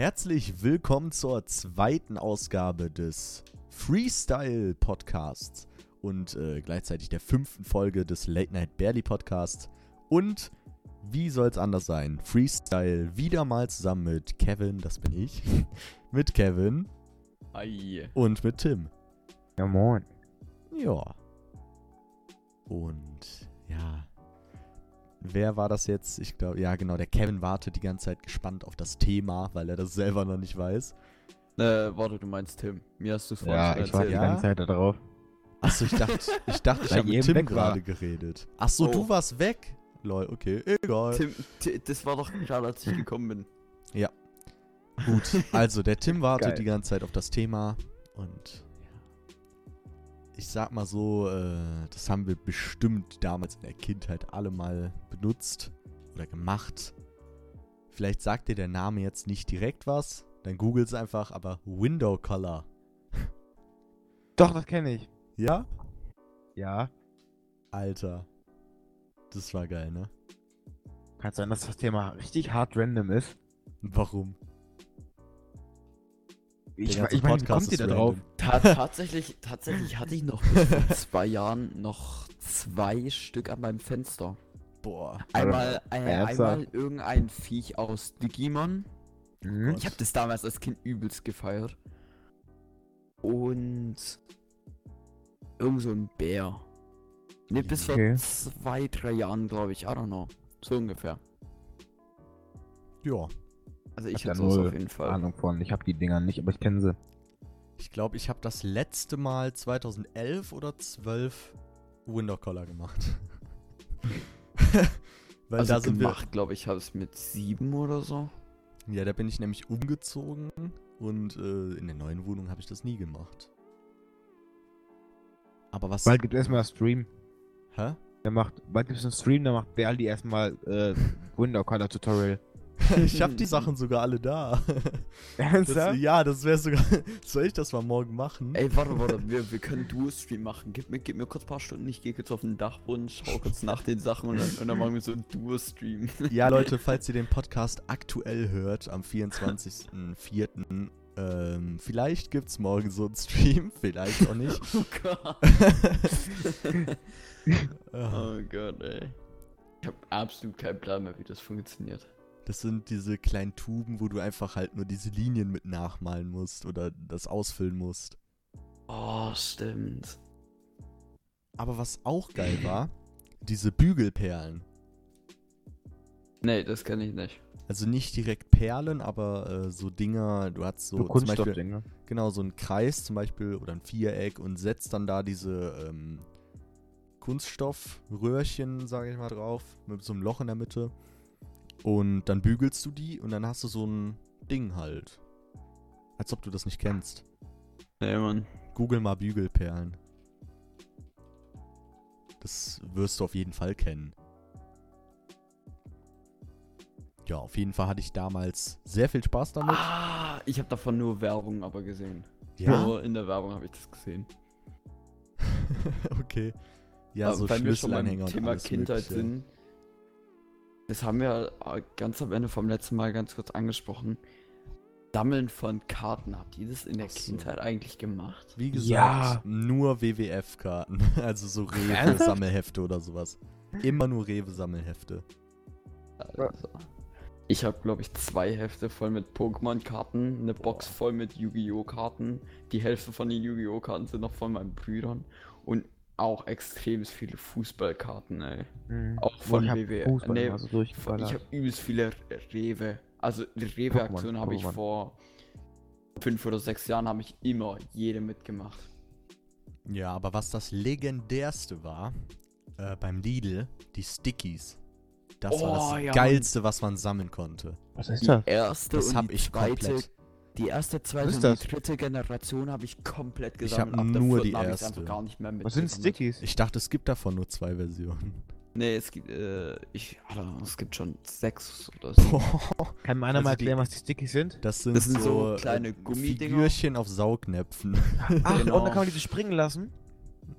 Herzlich willkommen zur zweiten Ausgabe des Freestyle Podcasts und äh, gleichzeitig der fünften Folge des Late Night Barely Podcasts. Und wie soll es anders sein? Freestyle wieder mal zusammen mit Kevin, das bin ich, mit Kevin Ei. und mit Tim. Ja, moin. Ja. Und ja. Wer war das jetzt? Ich glaube, ja, genau. Der Kevin wartet die ganze Zeit gespannt auf das Thema, weil er das selber noch nicht weiß. Äh, warte, du meinst Tim. Mir hast du es vorhin Ja, ich warte die Ja? ganze Zeit da drauf. Achso, ich dachte, ich dachte, ich habe mit Tim war. gerade geredet. Achso, Oh. du warst weg. Lol, okay, egal. Tim, Ti- das war doch gerade, als ich gekommen bin. Gut, also der Tim wartet Geil. die ganze Zeit auf das Thema und ja. Ich sag mal so, äh, das haben wir bestimmt damals in der Kindheit alle mal benutzt oder gemacht. Vielleicht sagt dir der Name jetzt nicht direkt was, dann googles einfach, aber Window Color. Doch, das kenne ich. Ja? Ja. Alter. Das war geil, ne? Kann sein, dass das Thema richtig hart random ist. Warum? Ich, ich meine, wie kommt ihr da drauf? random. Ta tatsächlich, tatsächlich hatte ich noch bis vor zwei Jahren noch zwei Stück an meinem Fenster. Boah. Einmal, äh, einmal irgendein Viech aus Digimon. Mhm. Ich habe das damals als Kind übelst gefeiert. Und irgend so ein Bär. Ne, bis vor Okay. zwei, drei Jahren, glaube ich. I don't know. So ungefähr. Ja. Also ich Hab da hatte sowas auf jeden Fall. Ahnung von. Ich habe die Dinger nicht, aber ich kenne sie. Ich glaube, ich habe das letzte Mal 2011 oder 12 Window Collar gemacht. Weil also da sind gemacht, glaube ich, habe es mit sieben oder so. Ja, da bin ich nämlich umgezogen und äh, in der neuen Wohnung habe ich das nie gemacht. Aber was. Bald gibt es erstmal einen Stream. Hä? Der macht, bald gibt es einen Stream, da macht Berli erstmal äh, Window Color Tutorial. ich habe die Sachen sogar alle da. Das, Ernsthaft? ja, das wäre sogar. Soll ich das mal morgen machen? Ey, warte, warte, wir, wir können Duo-Stream machen. Gib mir, gib mir kurz ein paar Stunden, ich gehe kurz auf den Dachboden, schau kurz nach den Sachen und dann, und dann machen wir so einen Duo-Stream. Ja, Leute, falls ihr den Podcast aktuell hört, am 24.04., ähm, vielleicht gibt's morgen so einen Stream, vielleicht auch nicht. oh Gott. Ah, Oh Gott, ey. Ich habe absolut keinen Plan mehr, wie das funktioniert. Das sind diese kleinen Tuben, wo du einfach halt nur diese Linien mit nachmalen musst oder das ausfüllen musst. Oh, stimmt. Aber was auch geil war, diese Bügelperlen. Nee, das kann ich nicht. Also nicht direkt Perlen, aber äh, so Dinger, du hast so, So zum Beispiel, Kunststoffdinger. genau, so einen Kreis zum Beispiel oder ein Viereck und setzt dann da diese ähm, Kunststoffröhrchen, sage ich mal, drauf, mit so einem Loch in der Mitte. Und dann bügelst du die und dann hast du so ein Ding halt. Als ob du das nicht kennst. Nee, Mann. Google mal Bügelperlen. Das wirst du auf jeden Fall kennen. Ja, auf jeden Fall hatte ich damals sehr viel Spaß damit. Ah, ich habe davon nur Werbung aber gesehen. Ja, Nur in der Werbung habe ich das gesehen. okay. Ja, Aber so weil wir schon beim Thema Kindheit sind. Das haben wir äh, ganz am Ende vom letzten Mal ganz kurz angesprochen. Sammeln von Karten. Habt ihr das in der so. Kindheit eigentlich gemacht? Wie gesagt, Ja. nur WWF-Karten. Also so? Rewe-Sammelhefte oder sowas. Immer nur Rewe-Sammelhefte. Also, ich habe, glaube ich, zwei Hefte voll mit Pokémon-Karten, eine Box voll mit Yu-Gi-Oh! Karten. Die Hälfte von den Yu-Gi-Oh! Karten sind noch von meinen Brüdern. Und auch extrem viele Fußballkarten, ey. Mhm. Auch von ich hab WW. Fußball Nee, immer so Ich habe übelst viele Rewe. Also die Rewe-Aktion habe ich vor fünf oder sechs Jahren habe ich immer jede mitgemacht. Ja, aber was das legendärste war, äh, beim Lidl, die Stickies. Das war Oh, das ja, geilste, was man sammeln konnte. Was ist Die das? erste Das und hab die ich zweite, komplett. Die erste, zweite und die dritte Generation habe ich komplett Ich gesammelt. hab Ab der nur die erste. einfach gar nicht mehr Was sind. Stickies? Ich dachte, es gibt davon nur zwei Versionen. Nee, es gibt, äh, ich, Alter, es gibt schon sechs oder so. Kann mir einer Also mal die- erklären, was die Stickies sind? Das sind, Das sind so äh, kleine Gummidinger. Figürchen auf Saugnäpfen. Ach, Genau. und dann kann man diese springen lassen?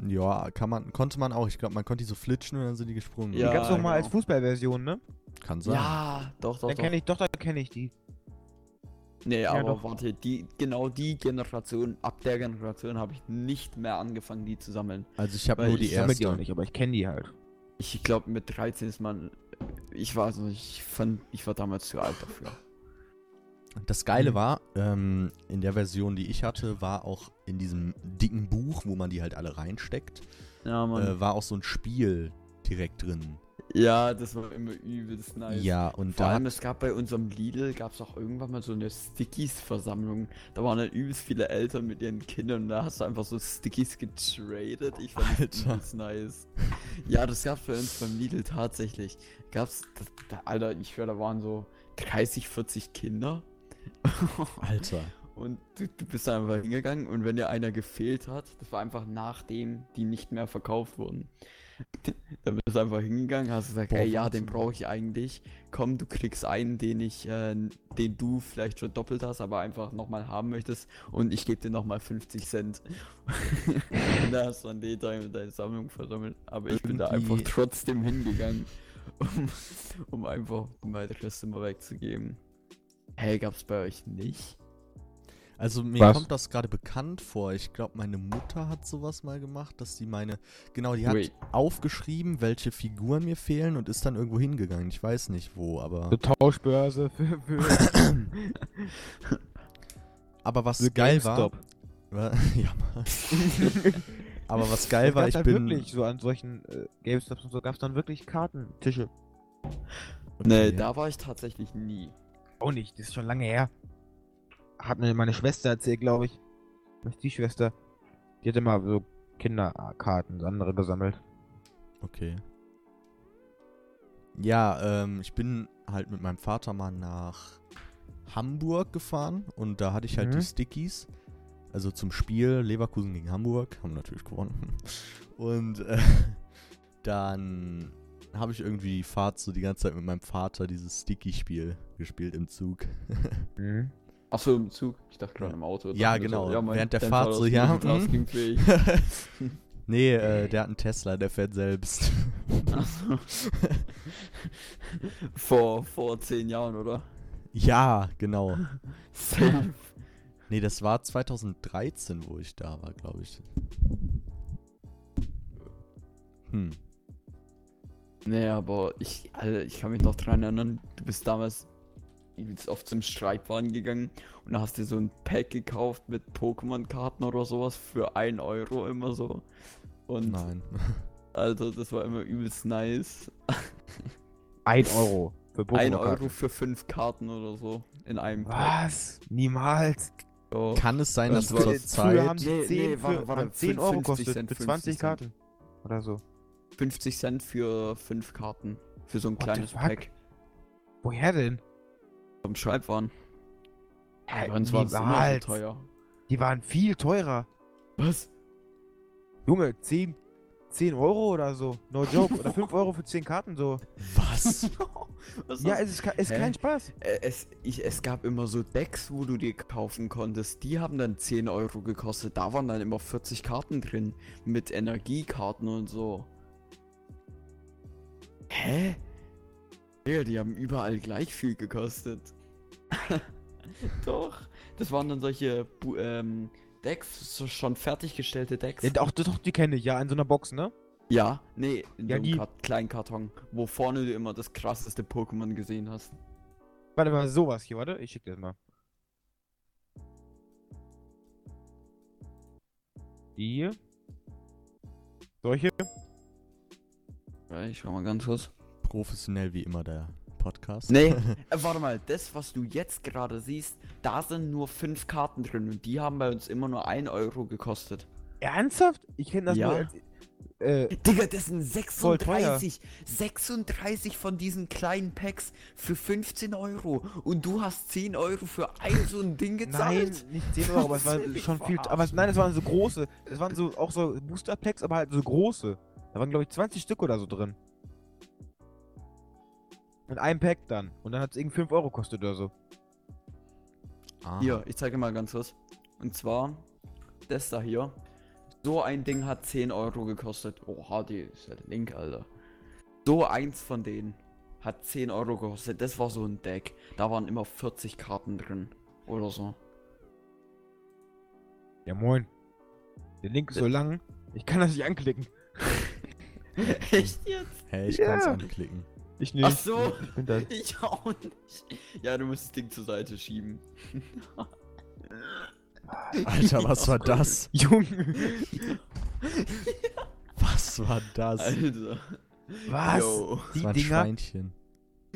ja, kann man, konnte man auch. Ich glaube, man konnte die so flitschen und dann sind die gesprungen. Ja, die gab's doch mal genau. als Fußballversion, ne? Kann sein. Ja, doch, doch, Dann doch. kenne ich, doch, da kenne ich die. Nee, Ja, aber doch. warte, die, genau die Generation, ab der Generation habe ich nicht mehr angefangen, die zu sammeln. Also ich habe nur die ich sammle die auch erste. nicht, aber ich kenne die halt. Ich glaube, mit 13 ist man. Ich war also, ich fand, ich war damals zu alt dafür. Das Geile Mhm. war, ähm, in der Version, die ich hatte, war auch in diesem dicken Buch, wo man die halt alle reinsteckt, Ja, äh, war auch so ein Spiel direkt drin. Ja, das war immer übelst nice. Ja, und Vor da allem, es gab bei unserem Lidl, gab es auch irgendwann mal so eine Stickies-Versammlung. Da waren dann übelst viele Eltern mit ihren Kindern und da hast du einfach so Stickies getradet. Ich fand das Alter. übelst nice. Ja, das gab's bei uns beim Lidl tatsächlich. Gab's, das, da, Alter, ich schwör, da waren so 30, 40 Kinder. Alter. Und du, du bist da einfach hingegangen und wenn dir einer gefehlt hat, das war einfach nachdem die nicht mehr verkauft wurden. Da bist du einfach hingegangen, hast gesagt, Boah, ey ja, den brauche ich eigentlich. Komm, du kriegst einen, den ich, äh, den du vielleicht schon doppelt hast, aber einfach nochmal haben möchtest und ich gebe dir nochmal 50 Cent. und da hast du dann die deine, deine Sammlung versammelt. Aber ich bin da einfach Irgendwie- trotzdem hingegangen, um, um einfach meine Reste mal wegzugeben. Hey, gab's bei euch nicht? Also mir Was? kommt das gerade bekannt vor. Ich glaube, meine Mutter hat sowas mal gemacht, dass sie meine. Genau, die hat Wait. aufgeschrieben, welche Figuren mir fehlen und ist dann irgendwo hingegangen. Ich weiß nicht wo, aber. Eine Tauschbörse für, für Aber was The geil war. GameStop. Wa- ja, Mann. aber was geil war, ich halt bin. wirklich, so an solchen äh, GameStops und so gab es dann wirklich Kartentische. Nee, Okay. da war ich tatsächlich nie. Auch nicht, das ist schon lange her. Hat mir meine Schwester erzählt, glaube ich. Die Schwester. Die hatte mal so Kinderkarten, so andere gesammelt. Okay. Ja, ähm, ich bin halt mit meinem Vater mal nach Hamburg gefahren und da hatte ich halt Mhm. die Stickies. Also zum Spiel Leverkusen gegen Hamburg. Haben natürlich gewonnen. Und äh, dann habe ich irgendwie die Fahrt so die ganze Zeit mit meinem Vater dieses Sticky-Spiel gespielt im Zug. Mhm. Achso, im Zug. Ich dachte gerade Ja. im Auto. Ja, genau. mein- Während der Fahrt so, ja, hm. multitaskingfähig. nee, äh, der hat einen Tesla, der fährt selbst. Achso. vor, vor zehn Jahren, oder? ja, genau. Safe. Nee, das war 2013, wo ich da war, glaube ich. Hm. Nee, aber ich, Alter, ich kann mich noch dran erinnern, du bist damals übelst oft zum Streitwagen gegangen und da hast dir so ein Pack gekauft mit Pokémon-Karten oder sowas für 1 Euro immer so. Und Nein. Alter, das war immer übelst nice. Ein Euro für 1 Pokémon-Karten. Euro für 5 Karten oder so in einem Pack. Was? Niemals. So. Kann es sein, dass Das war zur haben Zeit. die Nee, 10, nee, für, warte, warte, haben 10 für Euro 50 kostet Cent, für 50 20 Cent. Karten. Oder so. 50 Cent für 5 Karten. Für so ein What kleines? Pack. Woher denn? Vom Schreibwaren. Hä, Bei uns war es immer so teuer. Die waren viel teurer. Was? Junge, 10, 10 Euro oder so. No joke. Oder 5 Euro für 10 Karten so. Was? Was Ja, es ist, ke- ist kein Spaß. Äh, Es, ich, es gab immer so Decks, wo du dir kaufen konntest. Die haben dann 10 Euro gekostet. Da waren dann immer 40 Karten drin. Mit Energiekarten und so. Hä? Ja, die haben überall gleich viel gekostet. Doch. Das waren dann solche ähm, Decks, so schon fertiggestellte Decks. Ja, doch, doch, die kenne ich, ja, in so einer Box, ne? Ja, nee, in Ja, so einem die- Kart kleinen Karton, wo vorne du immer das krasseste Pokémon gesehen hast. Warte mal, sowas hier, warte, ich schick dir das mal. Die hier. Solche. Ja, ich schau mal ganz kurz. Professionell wie immer der Podcast. Nee, äh, warte mal, das, was du jetzt gerade siehst, da sind nur fünf Karten drin und die haben bei uns immer nur 1 Euro gekostet. Ernsthaft? Ich kenne das Ja. nur als, äh, Digga, das sind Voll teuer. 36, 36 von diesen kleinen Packs für 15 Euro und du hast 10 Euro für ein so ein Ding nein, gezahlt. nicht 10 Euro, aber es war Willst du mich schon viel, aber nein, es waren so große, es waren so, auch so Booster Packs, aber halt so große. Da waren glaube ich 20 Stück oder so drin. Und ein Pack dann. Und dann hat es irgendwie 5 Euro gekostet oder so. Aha. Hier, ich zeige mal ganz kurz. Und zwar, das da hier. So ein Ding hat 10 Euro gekostet. Oha, die ist ja der Link, Alter. So eins von denen hat 10 Euro gekostet. Das war so ein Deck. Da waren immer 40 Karten drin. Oder so. Ja, moin. Der Link ist so lang, ich kann das nicht anklicken. Echt jetzt? Hä, ich Ja. kann's anklicken. Ich nicht. Ach so. Ich bin das. Ich auch nicht. Ja, du musst das Ding zur Seite schieben. Alter, was war das? Junge. Was war das? Alter. Was? Yo. Das Die war ein Dinger. Schweinchen.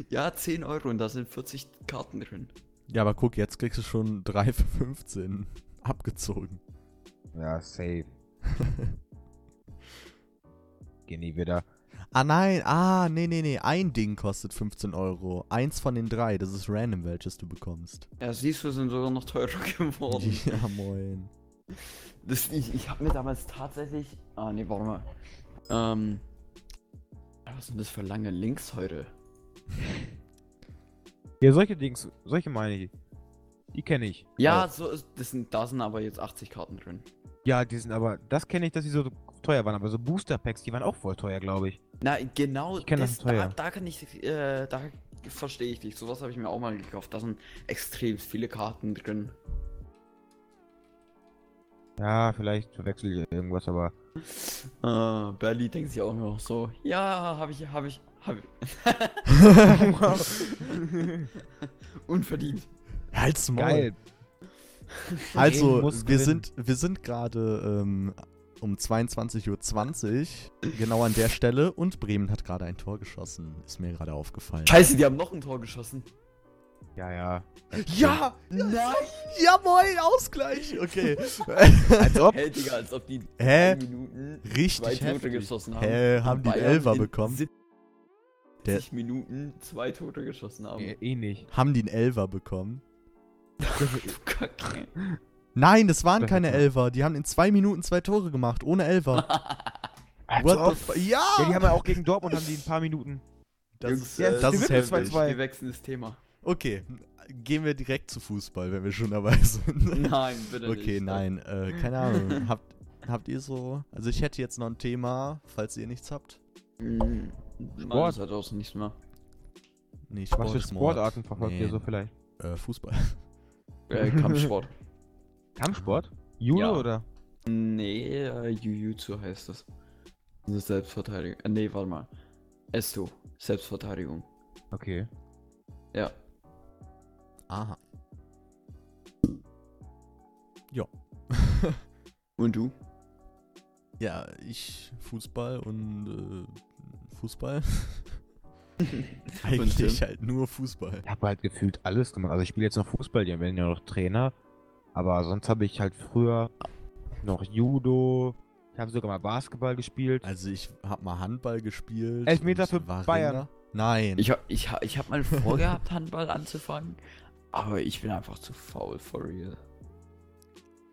Ja, 10 Euro und da sind 40 Karten drin. Ja, aber guck, jetzt kriegst du schon 3 für 15 abgezogen. Ja, safe. Geh nie wieder. Ah nein, ah, nee, nee, nee. Ein Ding kostet 15 Euro. Eins von den drei. Das ist random, welches du bekommst. Ja, siehst du, sind sogar noch teurer geworden. Ja, moin. Das, ich ich habe mir damals tatsächlich. Ah, nee, warte mal. Ähm. Was sind das für lange Links heute? Ja, solche Dings, solche meine ich. Die kenne ich. Ja, Auch. so ist, das sind, da sind aber jetzt 80 Karten drin. Ja, die sind aber, das kenne ich, dass die so teuer waren, aber so Booster Packs, die waren auch voll teuer, glaube ich. Na, genau, das das, da, da kann ich, äh, da verstehe ich dich. Sowas habe ich mir auch mal gekauft. Da sind extrem viele Karten drin. Ja, vielleicht verwechsel ich irgendwas, aber. Äh, Berli denkt sich auch noch so, ja, habe ich, habe ich, habe ich. Unverdient. Halt's Maul. Geil. Also, wir sind, wir sind gerade ähm, um 22.20 Uhr, genau an der Stelle, und Bremen hat gerade ein Tor geschossen. Ist mir gerade aufgefallen. Scheiße, die haben noch ein Tor geschossen. Ja, ja. Ja! Nein! Ja, moin, Ausgleich! Okay. Als ob. Hey, Digga, als ob die Hä? Minuten Richtig zwei heftig. geschossen haben. Hä, haben die Elfer bekommen? 70 Der- Minuten zwei Tore geschossen haben. Eh, eh nicht. Haben die einen Elfer bekommen? Kacke. Nein, das waren keine Elfer. Die haben in zwei Minuten zwei Tore gemacht, ohne Elfer. What the Ja! Ja, die haben ja auch gegen Dortmund haben die ein paar Minuten. das Jungs, ist, äh, das ist heftig. 2-2. Wir wechseln das Thema. Okay, gehen wir direkt zu Fußball, wenn wir schon dabei sind. Nein, bitte nicht. Okay, nein, äh, keine Ahnung. habt, habt ihr so. Also ich hätte jetzt noch ein Thema, falls ihr nichts habt. Mhm. Sport. Hat auch nichts mehr. Nee, Sport Was für. Sportarten verfolgt Nee. ihr so vielleicht? Äh, Fußball. Äh, Kampfsport. Kampfsport? Judo Ja. oder? nee, äh, Jujutsu heißt das. Das ist Selbstverteidigung. Äh, nee, warte mal. Esto. Selbstverteidigung. Okay. Ja. Aha. Ja. Und du? ja, ich Fußball und äh, Fußball. Eigentlich halt nur Fußball. Ich habe halt gefühlt alles gemacht. Also ich spiele jetzt noch Fußball, die werden ja noch Trainer. Aber sonst habe ich halt früher noch Judo. Ich habe sogar mal Basketball gespielt. Also ich hab mal Handball gespielt. Elfmeter für Bayern. Nein. Ich hab, ich, ich hab mal vorgehabt, Handball anzufangen. Aber ich bin einfach zu faul, for real.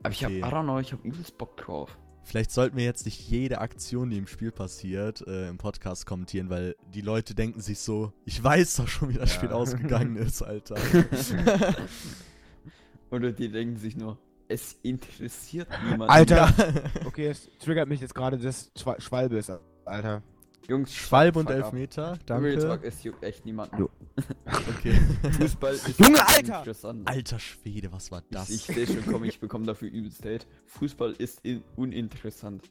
Aber ich hab, Okay. I don't know, ich hab übelst Bock drauf. Vielleicht sollten wir jetzt nicht jede Aktion, die im Spiel passiert, äh, im Podcast kommentieren, weil die Leute denken sich so, ich weiß doch schon, wie das Ja. Spiel ausgegangen ist, Alter. Oder die denken sich nur, es interessiert niemanden. Alter! Okay, es triggert mich jetzt gerade, dass Schwa- Schwalbe ist, Alter. Jungs, Schwalbe und fuck up. Elfmeter, Real Talk, danke. es juckt echt niemanden. Jo. Okay. Fußball ist Junge, Alter! Alter Schwede, was war das? Ich, ich sehe schon, komm, ich bekomme dafür übelst Hate. Fußball ist in, uninteressant.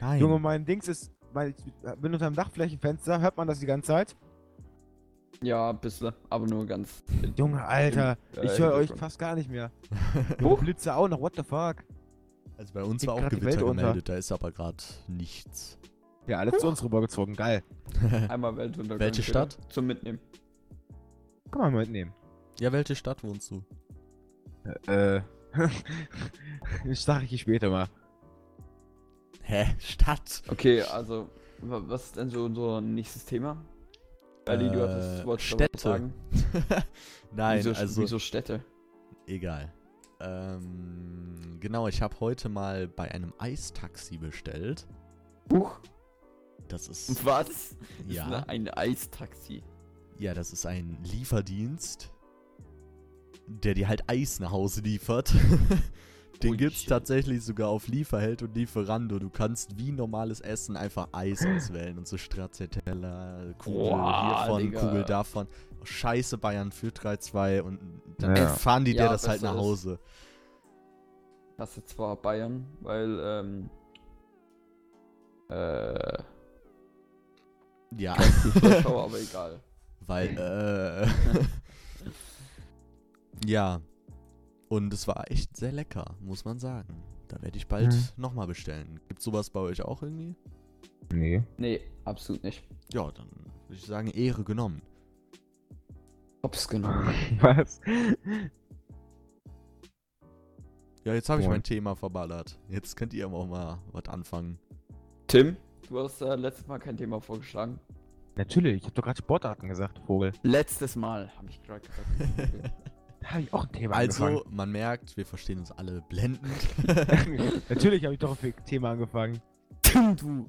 Nein. Junge, mein Dings ist, weil ich bin unter dem Dachflächenfenster, hört man das die ganze Zeit? Ja, ein bisschen, aber nur ganz. Junge, Alter, Im- äh, ich höre euch fast gar nicht mehr. Blitze auch noch, what the fuck? also bei uns Geht war auch Gewitter gemeldet, da ist aber gerade nichts. Ja, alles zu uns rübergezogen, geil. Einmal Weltuntergang. Welche. Stadt? Zum Mitnehmen. Kann man mal mitnehmen. Ja, welche Stadt wohnst du? Äh, das sag ich dir später mal. Hä? Stadt? Okay, also, wa- was ist denn so unser nächstes Thema? Ali, du Äh, hattest, wolltest da Städte. was sagen? Nein, wieso, also wieso Städte? egal. Ähm, genau, ich habe heute mal bei einem Eistaxi bestellt. Huch. Das ist Was? Ja, ist ein Eistaxi. ja, das ist ein Lieferdienst, der dir halt Eis nach Hause liefert. Den gibt's shit. tatsächlich sogar auf Lieferheld und Lieferando. Du kannst wie normales Essen einfach Eis auswählen und so Stracciatella, Kugel Boah, hiervon, Digga. Kugel davon. Scheiße, Bayern führt 3-2 und Dann Ja. fahren die dir Ja, das halt nach ist. Hause. Hast du zwar Bayern, weil, ähm. Äh. Ja, aber egal. weil, äh. ja. Und es war echt sehr lecker, muss man sagen. Da werde ich bald Mhm. nochmal bestellen. Gibt's sowas bei euch auch irgendwie? Nee. Nee, absolut nicht. Ja, dann würde ich sagen, Ehre genommen. Hops genommen. Was? Ja, jetzt habe ich mein Thema verballert. Jetzt könnt ihr auch mal was anfangen. Tim, du hast äh, letztes Mal kein Thema vorgeschlagen. Natürlich, ich hab doch gerade Sportarten gesagt, Vogel. Letztes Mal, habe ich gerade gesagt. Da habe ich auch ein Thema Also, angefangen. man merkt, wir verstehen uns alle blendend. Natürlich habe ich doch ein Thema angefangen. Tim, du.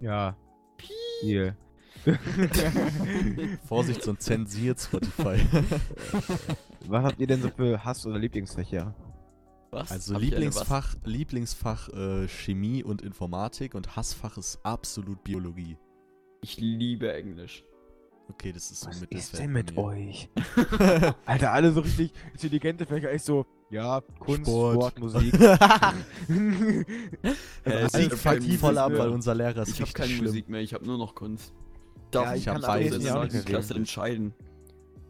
Ja. Hier. Vorsicht, sonst zensiert Spotify. Was habt ihr denn so für Hass- oder Lieblingsfächer? Was? Also Hab Lieblingsfach, Lieblingsfach äh, Chemie und Informatik und Hassfach ist absolut Biologie. Ich liebe Englisch. Okay, das ist so Was mit ist denn mit euch? Alter, alle so richtig intelligente Fächer. Ich so, ja, Kunst, Sport. Sport, Musik. Ich fuckt keine voll ab, Musik weil unser Lehrer ist Ich habe keine schlimm. Musik mehr, ich habe nur noch Kunst. Ja, Darf ich ich hab habe beides. Ja, Klasse reden. entscheiden.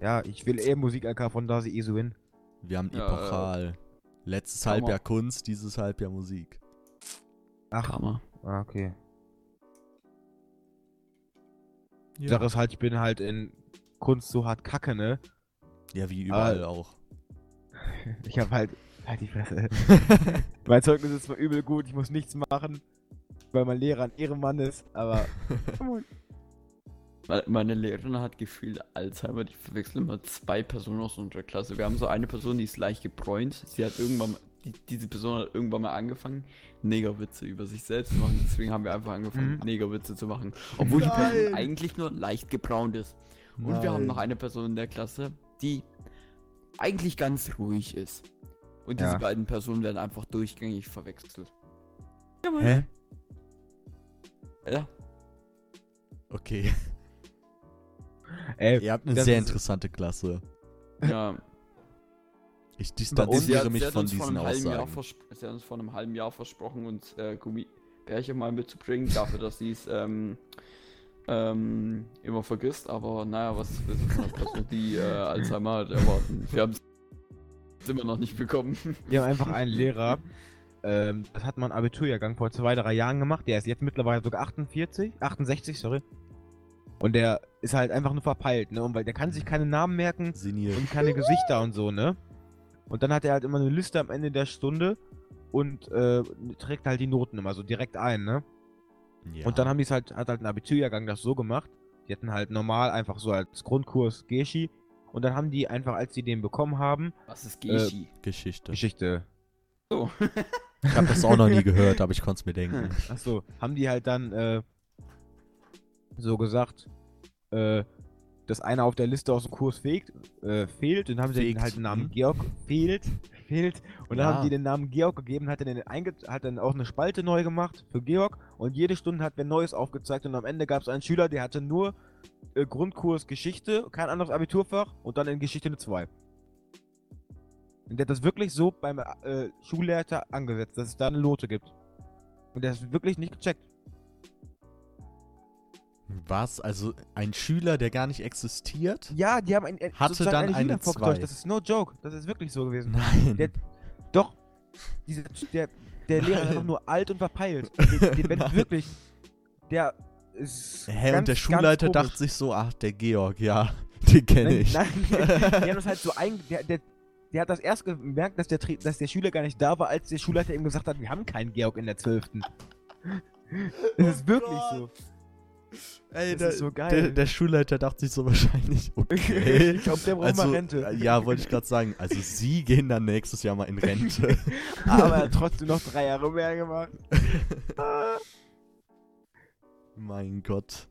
Ja, ich will eher Musik LK von da sie eh so hin. Wir haben Ja, Epochal. Letztes Hammer. Halbjahr Kunst, dieses Halbjahr Musik. Ach, Hammer. ah, okay. Ja, Sache ist halt, ich bin halt in Kunst so hart kacke, ne? ja wie überall Ah. auch. Ich hab halt. Halt die Fresse. mein Zeugnis ist zwar übel gut, ich muss nichts machen, weil mein Lehrer ein Ehrenmann ist, aber. Me- Meine Lehrerin hat gefühlt Alzheimer, die verwechseln immer zwei Personen aus unserer Klasse. Wir haben so eine Person, die ist leicht gebräunt. Sie hat irgendwann, die, diese Person hat irgendwann mal angefangen, Negerwitze über sich selbst zu machen. Deswegen haben wir einfach angefangen, Mhm. Negerwitze zu machen. Obwohl die Person Nein. eigentlich nur leicht gebraunt ist. Und wir haben noch Nein. eine Person in der Klasse, die eigentlich ganz ruhig ist. Und diese Ja. beiden Personen werden einfach durchgängig verwechselt. Hä? Ja. Okay. Ey, Ihr habt eine sehr interessante Klasse. ja. Ich distanziere mich von diesen Aussagen. Sie hat uns vor einem halben Jahr versprochen, uns äh, Gummibärchen mal mitzubringen, dafür, dass sie es ähm, ähm, immer vergisst. Aber naja, was Person, die äh, Alzheimer hat, erwarten? Wir haben es immer noch nicht bekommen. Wir haben einfach einen Lehrer, ähm, das hat man Abiturjahrgang vor zwei, drei Jahren gemacht. Der ist jetzt mittlerweile sogar 48, 68, sorry. Und der ist halt einfach nur verpeilt, ne? Und weil der kann sich keine Namen merken Senil. und keine Gesichter und so, ne? Und dann hat er halt immer eine Liste am Ende der Stunde und äh, trägt halt die Noten immer so direkt ein, ne? Ja. Und dann haben die es halt, hat halt ein Abiturjahrgang das so gemacht. Die hatten halt normal einfach so als Grundkurs Geschi. Und dann haben die einfach, als die den bekommen haben, Was ist Geschi? Geschichte. Geschichte. so. Ich habe das auch noch nie gehört, aber ich konnte es mir denken. Achso, haben die halt dann äh, so gesagt, äh, dass einer auf der Liste aus dem Kurs fehlt, äh, fehlt und haben sie Fegt, den halt den Namen mhm. Georg fehlt, fehlt und dann Ja. haben die den Namen Georg gegeben, hat dann, den einge hat dann auch eine Spalte neu gemacht für Georg und jede Stunde hat wer Neues aufgezeigt und am Ende gab es einen Schüler, der hatte nur äh, Grundkurs Geschichte, kein anderes Abiturfach und dann in Geschichte eine 2. Und der hat das wirklich so beim äh, Schulleiter angesetzt, dass es da eine Note gibt. Und der ist wirklich nicht gecheckt. Was? Also ein Schüler, der gar nicht existiert? Ja, die haben ein, ein, Hatte sozusagen dann eine eine zwei. Das ist no joke. Das ist wirklich so gewesen. Nein. Der, doch, dieser, der, der Lehrer ist einfach nur alt und verpeilt. Der Nein. wirklich, der ist Hä, ganz, und der Schulleiter dachte sich so, ach, der Georg, ja, den kenne ich. nein, die haben das halt so ein, der, der, der hat das erst gemerkt, dass der, dass der Schüler gar nicht da war, als der Schulleiter ihm gesagt hat, wir haben keinen Georg in der 12. Das ist wirklich so. Ey, Das der, ist so geil. Der, der Schulleiter dachte sich so wahrscheinlich, okay. Ich glaube, der braucht also, mal Rente. Ja, wollte ich gerade sagen. Also sie gehen dann nächstes Jahr mal in Rente. Aber er hat trotzdem noch drei Jahre mehr gemacht. mein Gott.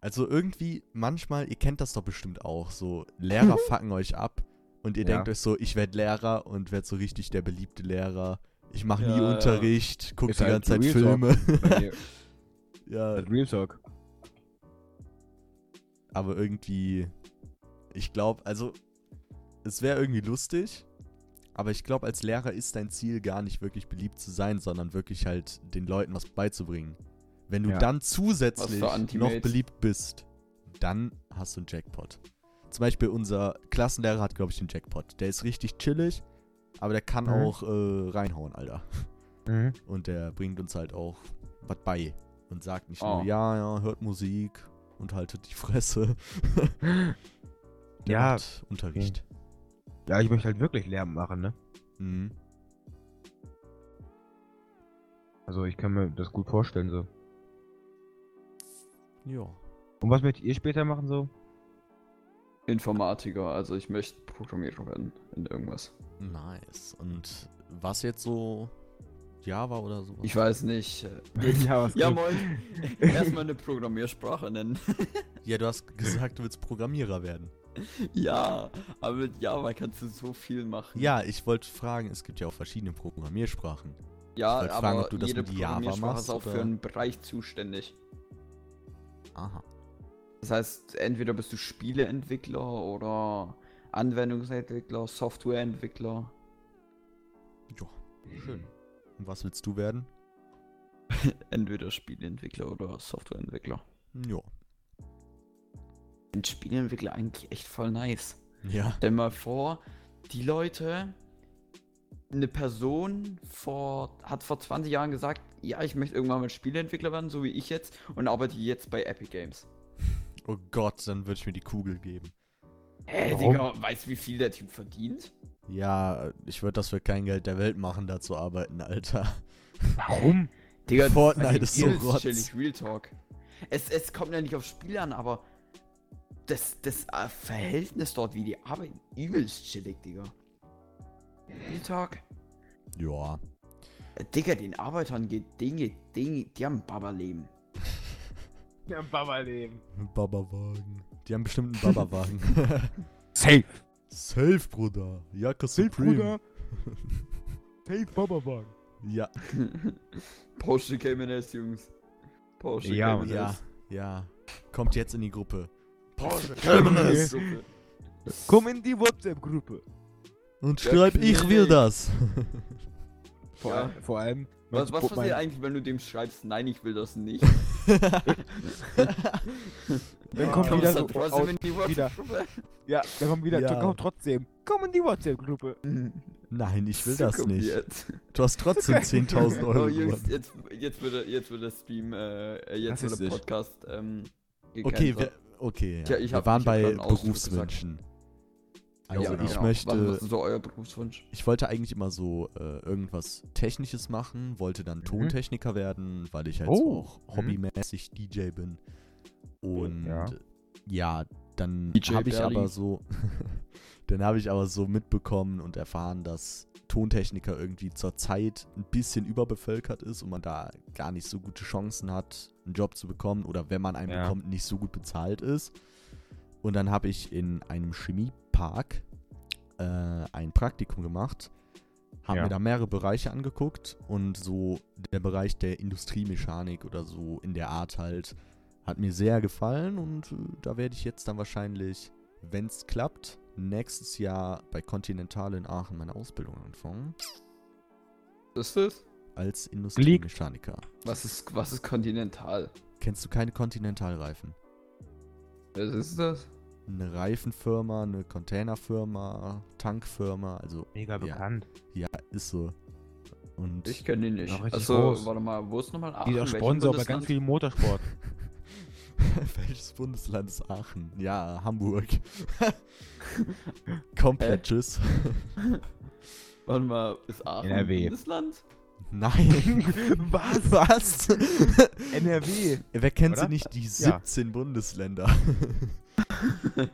Also irgendwie, manchmal, ihr kennt das doch bestimmt auch, so Lehrer fucken euch ab und ihr Ja. denkt euch so, ich werde Lehrer und werde so richtig der beliebte Lehrer. Ich mache nie Ja, ja. Unterricht, guck Ist die halt ganze Zeit. Filme. Ja, Das Real Talk. aber irgendwie Ich glaube, also, es wäre irgendwie lustig, aber ich glaube, als Lehrer ist dein Ziel gar nicht wirklich beliebt zu sein, sondern wirklich halt den Leuten was beizubringen. Wenn du Ja. dann zusätzlich noch beliebt bist, dann hast du einen Jackpot. Zum Beispiel unser Klassenlehrer hat, glaube ich, den Jackpot. Der ist richtig chillig, aber der kann Mhm. auch äh, reinhauen, Alter. Mhm. Und der bringt uns halt auch was bei. Und sagt nicht Oh. nur, ja, ja, hört Musik und haltet die Fresse. Der Ja, macht Unterricht. Ja, ich möchte halt wirklich Lärm machen, ne? Mhm. Also ich kann mir das gut vorstellen so. Ja. Und was möchtet ihr später machen so? Informatiker, also ich möchte Programmierer werden in irgendwas. Nice. Und was jetzt so Java oder so? Ich weiß nicht. ja, moin. Erstmal eine Programmiersprache nennen. Ja, du hast gesagt, du willst Programmierer werden. ja, aber mit Java kannst du so viel machen. Ja, ich wollte fragen, es gibt ja auch verschiedene Programmiersprachen. ja wollte aber fragen, ob du das jede mit Java Programmiersprache machst, ist auch oder? für einen Bereich zuständig. Aha. Das heißt, entweder bist du Spieleentwickler oder Anwendungsentwickler, Softwareentwickler. Ja, schön. Und was willst du werden? Entweder Spieleentwickler oder Softwareentwickler. Ja. Ein Spieleentwickler eigentlich echt voll nice. Ja. Stell mal vor, die Leute, eine Person vor, hat vor 20 Jahren gesagt, ja, ich möchte irgendwann mal Spieleentwickler werden, so wie ich jetzt, und arbeite jetzt bei Epic Games. Oh Gott, dann würde ich mir die Kugel geben. Hä? Digga, weißt du, wie viel der Typ verdient? Ja, ich würde das für kein Geld der Welt machen, da zu arbeiten, Alter. Warum? Digga, Fortnite das ist so rotz. chillig, Real Talk. Es, es kommt ja nicht aufs Spiel an, aber das, das äh, Verhältnis dort, wie die arbeiten, übelst chillig, Digga. Real Talk. Ja. Äh, Digga, den Arbeitern geht Dinge, Dinge, die haben Baba-Leben. Ja, Baba leben. Babawagen. Die haben bestimmt einen Babawagen. Safe. Safe, Bruder. Jacke Supreme. Safe Baba Wagen. Ja, Porsche Cayman S, Jungs. Porsche Ja, Cayman ja, S. ja. Kommt jetzt in die Gruppe. Porsche Cayman S. Komm in die WhatsApp-Gruppe. Und Ja, schreib, ich will das. Vor, Ja. allem, vor allem. Was, was passiert eigentlich, wenn du dem schreibst, nein, ich will das nicht? Dann Ja. kommt Kommst wieder dann so aus, in die wieder. WhatsApp-Gruppe? Ja, dann kommt wieder, Ja. komm trotzdem. Komm in die WhatsApp-Gruppe. Nein, ich will So das nicht. kopiert. Du hast trotzdem 10.000 Euro Oh, Jungs, jetzt, jetzt, wird der, jetzt wird der Stream, äh, jetzt wird der. Podcast, ähm, Okay, wir, okay. Ja. Ich wir waren ich bei Berufswünschen. Also Ja, ich genau. möchte, Was ist so euer Berufswunsch? ich wollte eigentlich immer so äh, irgendwas Technisches machen, wollte dann Tontechniker werden, weil ich halt so Oh, auch mhm. hobbymäßig DJ bin. Und Ja. ja, dann habe ich aber so, dann habe ich aber so mitbekommen und erfahren, dass Tontechniker irgendwie zurzeit ein bisschen überbevölkert ist und man da gar nicht so gute Chancen hat, einen Job zu bekommen oder wenn man einen Ja. bekommt, nicht so gut bezahlt ist. Und dann habe ich in einem Chemiepark äh, ein Praktikum gemacht, habe Ja. mir da mehrere Bereiche angeguckt und so der Bereich der Industriemechanik oder so in der Art halt hat mir sehr gefallen und äh, da werde ich jetzt dann wahrscheinlich, wenn es klappt, nächstes Jahr bei Continental in Aachen meine Ausbildung anfangen Was ist das? als Industriemechaniker. Was ist, was ist Continental? Kennst du keine Continental-Reifen? Was ist das? Eine Reifenfirma, eine Containerfirma, Tankfirma, also Mega Ja. bekannt. ja, ist so. Und Ich kenne ihn nicht. Achso, groß. warte mal, wo ist nochmal Aachen? Welchem Sponsor bei ganz viel Motorsport. Welches Bundesland ist Aachen? Ja, Hamburg. Komplett Hä? tschüss. Warte mal, ist Aachen ein NRW. Bundesland? Nein. Was? Was? NRW. Wer kennt sie Oder? nicht? Die Ja. 17 Bundesländer.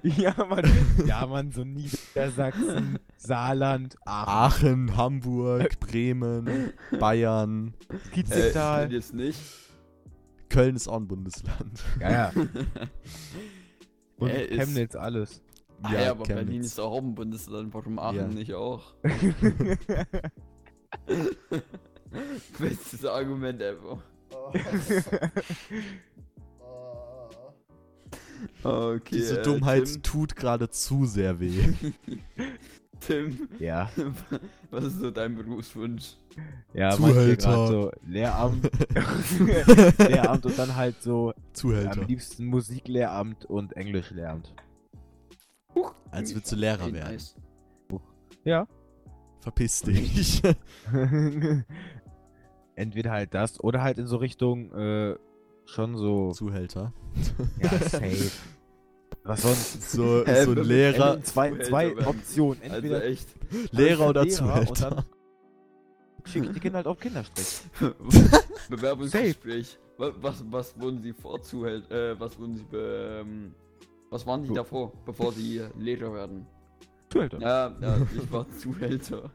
Ja, Mann. Ja, Mann, so Niedersachsen, Saarland, Aachen, Aachen, Hamburg, Bremen, Bayern. Äh, Kitzbühel. ich jetzt nicht. Köln ist auch ein Bundesland. ja, ja. Und Äh, ist- Chemnitz, alles. Ah, ja, aber Chemnitz. Berlin ist auch ein Bundesland, warum Aachen Ja. nicht auch? Bestes Argument ever. Okay, Diese äh, Dummheit Tim, tut gerade zu sehr weh. Tim, Ja. was ist so dein Berufswunsch? Ja, Zuhälter. so Lehramt. Lehramt und dann halt so Zuhälter. am liebsten Musiklehramt und Englischlehramt. Huch, Als würdest du Lehrer werden. nice. Ja. Verpiss dich. Entweder halt das oder halt in so Richtung äh, schon so Zuhälter. ja, safe. Was sonst? So, Hä, so ein Lehrer, zwei, zwei. Optionen. Also Entweder echt. Lehrer oder Lehrer Zuhälter. dann schicke ich die Kinder halt auf Kinderstrich. Bewerbungsgespräch. Was, was, was wurden Sie vorzuhält? Äh, was wurden Sie be, ähm, Was waren Sie So. davor, bevor Sie Lehrer werden? Zuhälter. Ja, ja, ich war Zuhälter.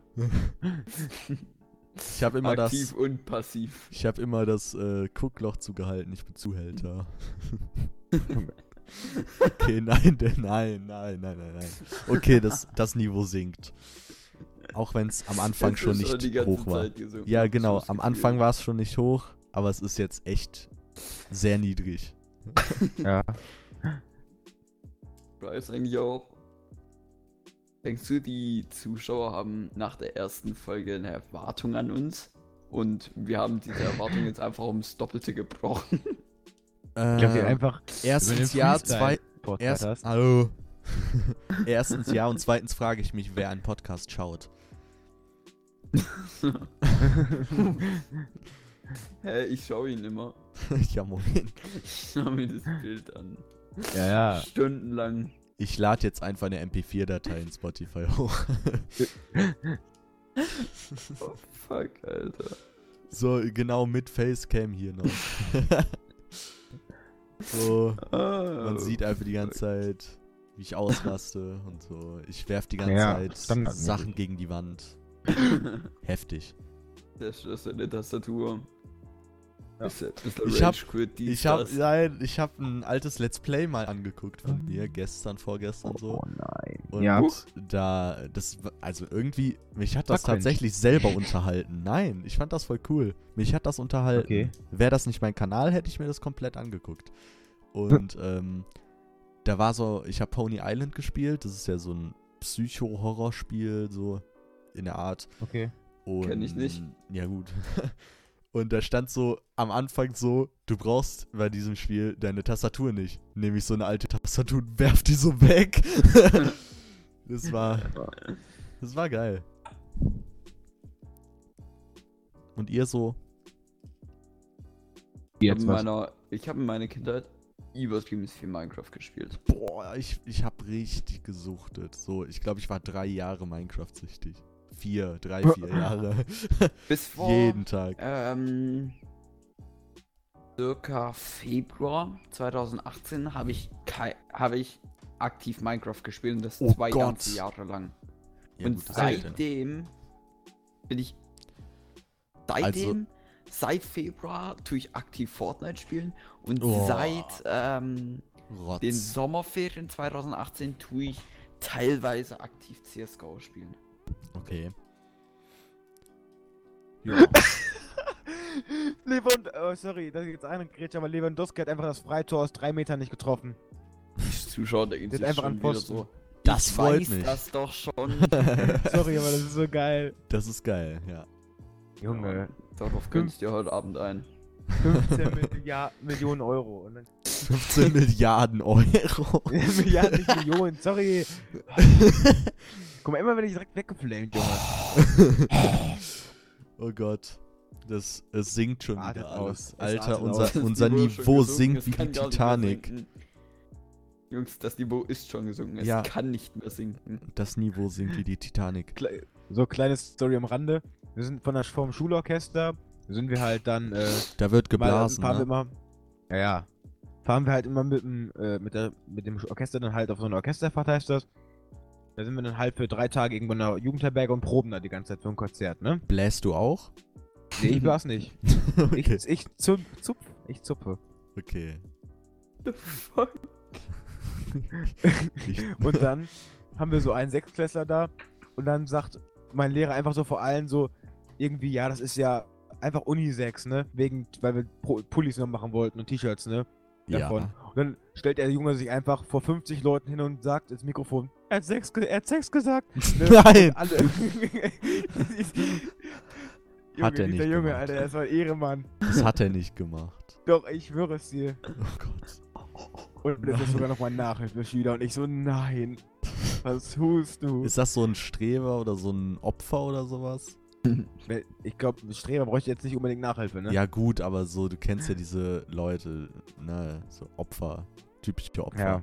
Ich habe immer Aktiv das. und passiv. Ich habe immer das äh, Guckloch zugehalten. Ich bin Zuhälter. Okay, nein, nein, nein, nein, nein, nein. Okay, das, das Niveau sinkt. Auch wenn es am Anfang schon nicht hoch war. Gesungen. Ja, genau. Am. Anfang war es schon nicht hoch, aber es ist jetzt echt sehr niedrig. Ja. Bryce eigentlich auch. Denkst du, die Zuschauer haben nach der ersten Folge eine Erwartung an uns? Und wir haben diese Erwartung jetzt einfach ums Doppelte gebrochen. Äh, Ich glaube, wir einfach erstens ja, zwei, erst, hast. hallo. Erstens ja und zweitens frage ich mich, wer einen Podcast schaut. Hä, ich schaue ihn immer. ja, moin. Ich schaue mir das Bild an. Ja, ja. Stundenlang. Ich lade jetzt einfach eine MP4-Datei in Spotify hoch. Oh fuck, Alter. so, genau mit Facecam hier noch. So, man sieht einfach die ganze Zeit, wie ich ausraste und so. Ich werf die ganze Ja, Zeit standardmäßig. Sachen gegen die Wand. Heftig. Der Schlüssel in der Tastatur. Ja. Ich hab- Quit, dies, Ich habe das. nein, ich habe ein altes Let's Play mal angeguckt von mir gestern, vorgestern so. Oh nein. Und ja. da, das, also irgendwie, mich hat das cringe. tatsächlich selber unterhalten. Nein, ich fand das voll cool. Mich hat das unterhalten. Okay. Wäre das nicht mein Kanal, hätte ich mir das komplett angeguckt. Und ähm, da war so, ich habe Pony Island gespielt. Das ist ja so ein Psycho-Horrorspiel, so in der Art. Okay. Und, Kenn ich nicht. Ja, gut. Und da stand so am Anfang so, du brauchst bei diesem Spiel deine Tastatur nicht. Nehme ich so eine alte Tastatur und werf die so weg. das war, das war geil. Und ihr so? Ich habe Jetzt in, was. meiner, ich hab in meiner Kindheit übertrieben viel Minecraft gespielt. Boah, ich, ich habe richtig gesuchtet. So, ich glaube, ich war drei Jahre Minecraft-süchtig. Vier, drei, vier Jahre. Bis vor Jeden Tag. ähm, circa Februar 2018 habe ich, habe ich aktiv Minecraft gespielt und das Oh zwei Gott. ganze Jahre lang. Ja, und gut, seitdem bin ich. Seitdem, seit Februar tue ich aktiv Fortnite spielen und Oh. seit ähm, den Sommerferien 2018 tue ich teilweise aktiv CSGO spielen. Okay. Ja. Lewand oh, sorry, das ist jetzt eine Grätsche, aber Lewandowski hat einfach das Freitor aus drei Metern nicht getroffen. Die Zuschauer denken Der sich einfach an Pfosten. so. Das ich freut weiß mich. das doch schon. Sorry, aber das ist so geil. Das ist geil, ja. Junge, Darauf gönnst du heute Abend ein. 15 Milliard Millionen Euro. Und dann 15 Milliarden Euro. Milliarden, nicht Millionen, sorry. Guck mal, immer wenn ich direkt weggeflamed, Junge. oh Gott. Das es sinkt schon wieder aus. alles. Alter, unser, unser Niveau sinkt wie die Titanic. Jungs, das Niveau ist schon gesunken. Es Ja. kann nicht mehr sinken. Das Niveau sinkt wie die Titanic. Kle so, kleine Story am Rande. Wir sind von der, vom Schulorchester, sind wir halt dann, äh, Da wird mal, geblasen, fahren wir ne? immer, ja, ja, fahren wir halt immer mit dem, äh, mit, der, mit dem Orchester dann halt auf so eine Orchesterfahrt heißt das. Da sind wir dann halt für drei Tage irgendwo in der Jugendherberge und proben da die ganze Zeit für ein Konzert, ne? Bläst du auch? Nee, ich war's nicht. okay. Ich, ich zup, zup, ich zuppe. okay. The fuck? Und dann haben wir so einen Sechstklässler da und dann sagt mein Lehrer einfach so vor allen so irgendwie, ja, das ist ja einfach Unisex, ne? Wegen, weil wir Pullis noch machen wollten und T-Shirts, ne? davon. Und dann stellt der Junge sich einfach vor 50 Leuten hin und sagt ins Mikrofon, er hat Sex, er hat Sex gesagt. Ne? Nein! Junge, Hat er nicht dieser Junge, gemacht. Alter, das war ein Ehrenmann. Das hat er nicht gemacht. Doch, ich schwöre es dir. Oh Gott. Und das ist sogar noch mein Nachhilfeschüler. Und ich so, nein. Was tust du? Ist das so ein Streber oder so ein Opfer oder sowas? Ich glaube, Streber bräuchte jetzt nicht unbedingt Nachhilfe, ne? Ja gut, aber so, du kennst ja diese Leute, ne, so Opfer, typische Opfer. Ja.